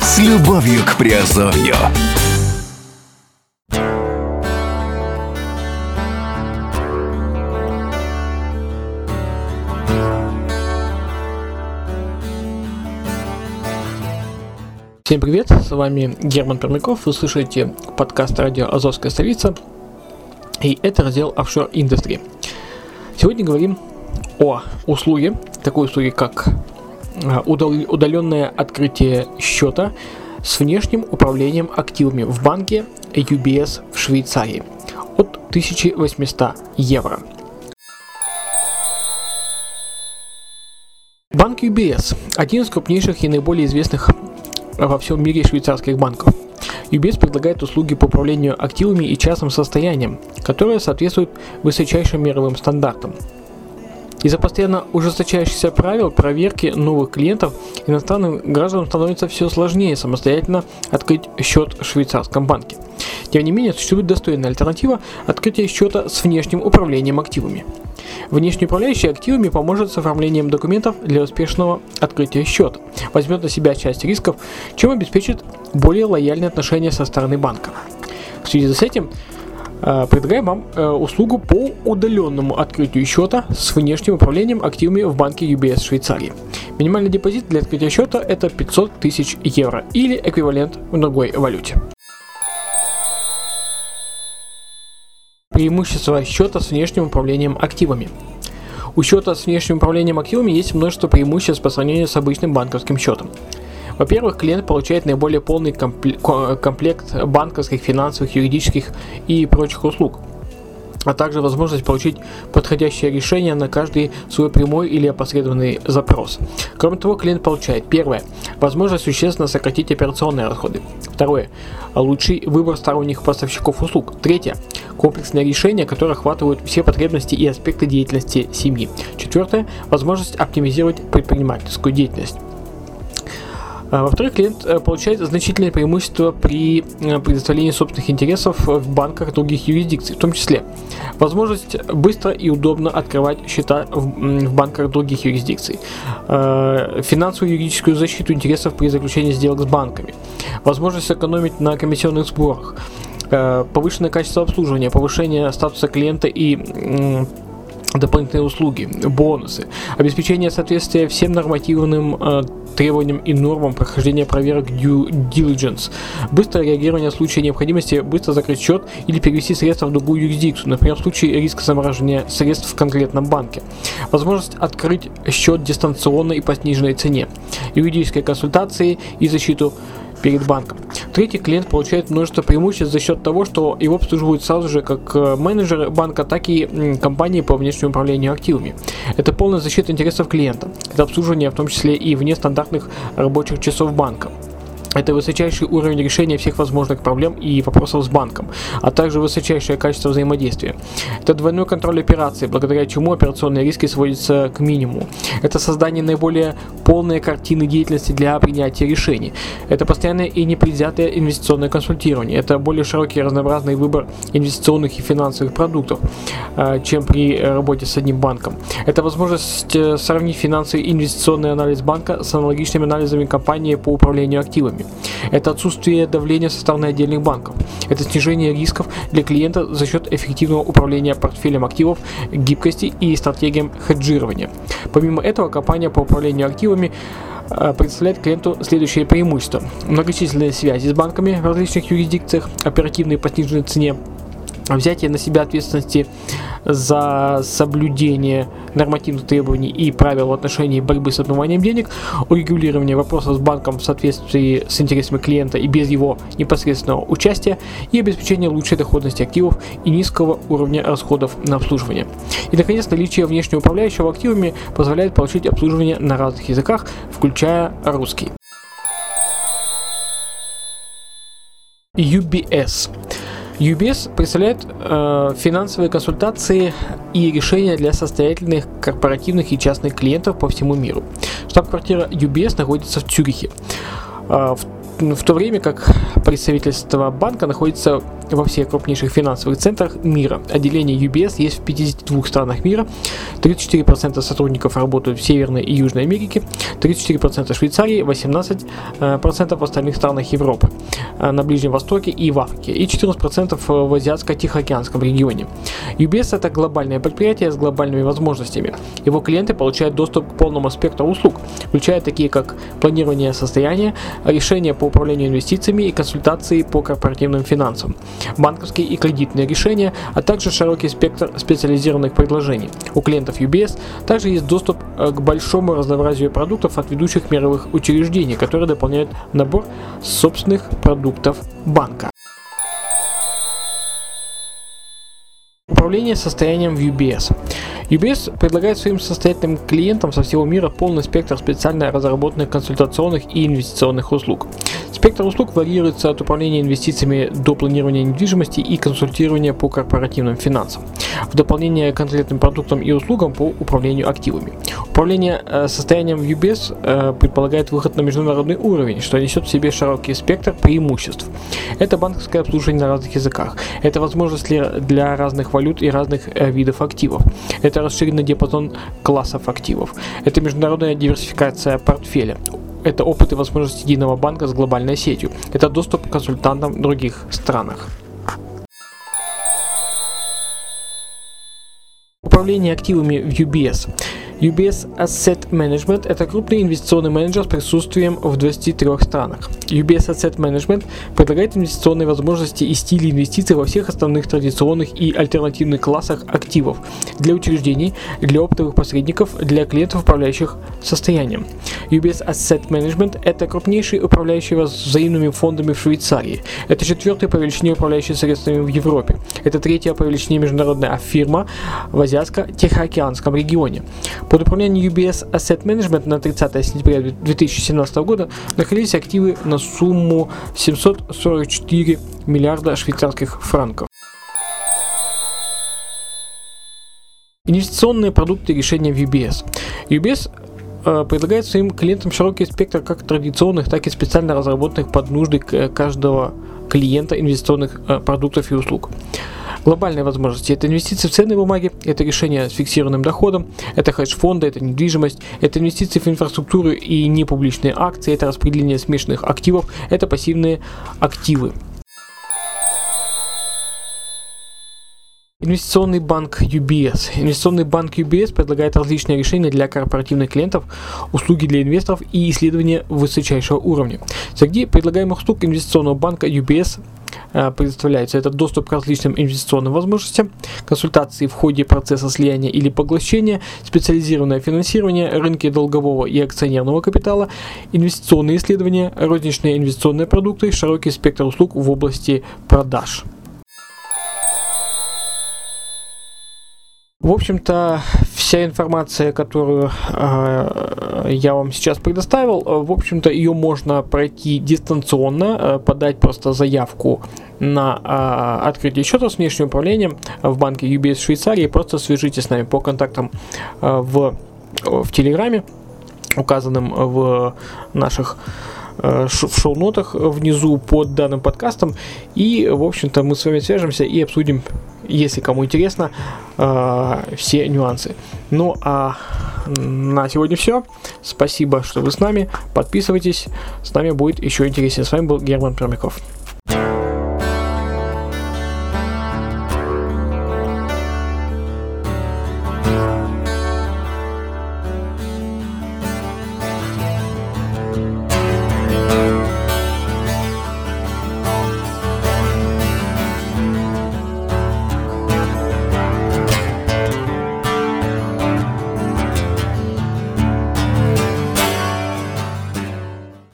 С любовью к Приазовью. Всем привет, с вами Герман Пермяков, вы слушаете подкаст радио «Азовская столица» и это раздел Offshore Industry. Сегодня говорим о услуге, такой услуге как а, удал- удаленное открытие счета с внешним управлением активами в банке UBS в Швейцарии от 1800 евро. Банк UBS – один из крупнейших и наиболее известных во всем мире швейцарских банков. UBS предлагает услуги по управлению активами и частным состоянием, которые соответствуют высочайшим мировым стандартам. Из-за постоянно ужесточающихся правил проверки новых клиентов иностранным гражданам становится все сложнее самостоятельно открыть счет в швейцарском банке. Тем не менее, существует достойная альтернатива открытия счета с внешним управлением активами. Внешний управляющий активами поможет с оформлением документов для успешного открытия счета, возьмет на себя часть рисков, чем обеспечит более лояльные отношения со стороны банка. В связи с этим предлагаем вам э, услугу по удаленному открытию счета с внешним управлением активами в банке UBS Швейцарии. Минимальный депозит для открытия счета это 500 тысяч евро или эквивалент в другой валюте. Преимущества счета с внешним управлением активами. У счета с внешним управлением активами есть множество преимуществ по сравнению с обычным банковским счетом. Во-первых, клиент получает наиболее полный компле- ко- комплект банковских, финансовых, юридических и прочих услуг, а также возможность получить подходящее решение на каждый свой прямой или опосредованный запрос. Кроме того, клиент получает первое – возможность существенно сократить операционные расходы. Второе – лучший выбор сторонних поставщиков услуг. Третье – комплексное решение, которое охватывает все потребности и аспекты деятельности семьи. Четвертое – возможность оптимизировать предпринимательскую деятельность. А, Во-вторых, клиент э, получает значительное преимущество при э, предоставлении собственных интересов в банках других юрисдикций, в том числе возможность быстро и удобно открывать счета в, банках других юрисдикций, э, финансовую и юридическую защиту интересов при заключении сделок с банками, возможность сэкономить на комиссионных сборах, повышенное качество обслуживания, повышение статуса клиента и дополнительные услуги, бонусы, обеспечение соответствия всем нормативным э, требованиям и нормам прохождения проверок due diligence, быстрое реагирование в случае необходимости быстро закрыть счет или перевести средства в другую юрисдикцию, например, в случае риска замораживания средств в конкретном банке, возможность открыть счет дистанционно и по сниженной цене, юридические консультации и защиту перед банком. Третий клиент получает множество преимуществ за счет того, что его обслуживают сразу же как э, менеджеры банка, так и компании по внешнему управлению активами. Это полная защита интересов клиента. Это обслуживание в том числе и вне стандартных рабочих часов банка. Это высочайший уровень решения всех возможных проблем и вопросов с банком, а также высочайшее качество взаимодействия. Это двойной контроль операций, благодаря чему операционные риски сводятся к минимуму. Это создание наиболее полной картины деятельности для принятия решений. Это постоянное и непредвзятое инвестиционное консультирование. Это более широкий и разнообразный выбор инвестиционных и финансовых продуктов, э, чем при работе с одним банком. Это возможность э, сравнить финансовый и инвестиционный анализ банка с аналогичными анализами компании по управлению активами. Это отсутствие давления со стороны отдельных банков. Это снижение рисков для клиента за счет эффективного управления портфелем активов, гибкости и стратегиям хеджирования. Помимо этого, компания по управлению активами э, представляет клиенту следующие преимущества. Многочисленные связи с банками в различных юрисдикциях, оперативные по сниженной цене, взятие на себя ответственности за соблюдение нормативных требований и правил в отношении борьбы с отмыванием денег, урегулирование вопросов с банком в соответствии с интересами клиента и без его непосредственного участия и обеспечение лучшей доходности активов и низкого уровня расходов на обслуживание. И, наконец, наличие внешнего управляющего активами позволяет получить обслуживание на разных языках, включая русский. UBS. UBS представляет э, финансовые консультации и решения для состоятельных корпоративных и частных клиентов по всему миру. Штаб-квартира UBS находится в Цюрихе. Э, в в то время как представительство банка находится во всех крупнейших финансовых центрах мира. Отделение UBS есть в 52 странах мира, 34% сотрудников работают в Северной и Южной Америке, 34% в Швейцарии, 18% в остальных странах Европы, э, на Ближнем Востоке и в Африке, и 14% в Азиатско-Тихоокеанском регионе. UBS это глобальное предприятие с глобальными возможностями. Его клиенты получают доступ к полному спектру услуг, включая такие как планирование состояния, решения по управлению инвестициями и консультации по корпоративным финансам банковские и кредитные решения, а также широкий спектр специализированных предложений. У клиентов UBS также есть доступ э, к большому разнообразию продуктов от ведущих мировых учреждений, которые дополняют набор собственных продуктов банка. Управление состоянием в UBS. UBS предлагает своим состоятельным клиентам со всего мира полный спектр специально разработанных консультационных и инвестиционных услуг. Спектр услуг варьируется от управления инвестициями до планирования недвижимости и консультирования по корпоративным финансам, в дополнение к конкретным продуктам и услугам по управлению активами. Управление э, состоянием в UBS э, предполагает выход на международный уровень, что несет в себе широкий спектр преимуществ. Это банковское обслуживание на разных языках, это возможность для разных валют и разных э, видов активов, это расширенный диапазон классов активов, это международная диверсификация портфеля, это опыт и возможность единого банка с глобальной сетью. Это доступ к консультантам в других странах. Управление активами в UBS. UBS Asset Management – это крупный инвестиционный менеджер с присутствием в 23 странах. UBS Asset Management предлагает инвестиционные возможности и стили инвестиций во всех основных традиционных и альтернативных классах активов для учреждений, для оптовых посредников, для клиентов, управляющих состоянием. UBS Asset Management – это крупнейший управляющий взаимными фондами в Швейцарии. Это четвертый по величине управляющий средствами в Европе. Это третья по величине международная фирма в Азиатско-Тихоокеанском регионе. Под управлением UBS Asset Management на 30 сентября 2017 года находились активы на сумму 744 миллиарда швейцарских франков. Инвестиционные продукты и решения в UBS. UBS э, предлагает своим клиентам широкий спектр как традиционных, так и специально разработанных под нужды каждого клиента инвестиционных э, продуктов и услуг. Глобальные возможности – это инвестиции в ценные бумаги, это решение с фиксированным доходом, это хедж-фонды, это недвижимость, это инвестиции в инфраструктуру и непубличные акции, это распределение смешанных активов, это пассивные активы. Инвестиционный банк UBS. Инвестиционный банк UBS предлагает различные решения для корпоративных клиентов, услуги для инвесторов и исследования высочайшего уровня. Среди предлагаемых услуг инвестиционного банка UBS предоставляется это доступ к различным инвестиционным возможностям, консультации в ходе процесса слияния или поглощения, специализированное финансирование, рынки долгового и акционерного капитала, инвестиционные исследования, розничные инвестиционные продукты, широкий спектр услуг в области продаж. В общем-то, вся информация, которую э, я вам сейчас предоставил, э, в общем-то, ее можно пройти дистанционно, э, подать просто заявку на э, открытие счета с внешним управлением в банке UBS Швейцарии. Просто свяжитесь с нами по контактам э, в, в Телеграме, указанным в наших в шоу-нотах внизу под данным подкастом. И, в общем-то, мы с вами свяжемся и обсудим если кому интересно, э, все нюансы. Ну а на сегодня все. Спасибо, что вы с нами. Подписывайтесь. С нами будет еще интереснее. С вами был Герман Пермяков.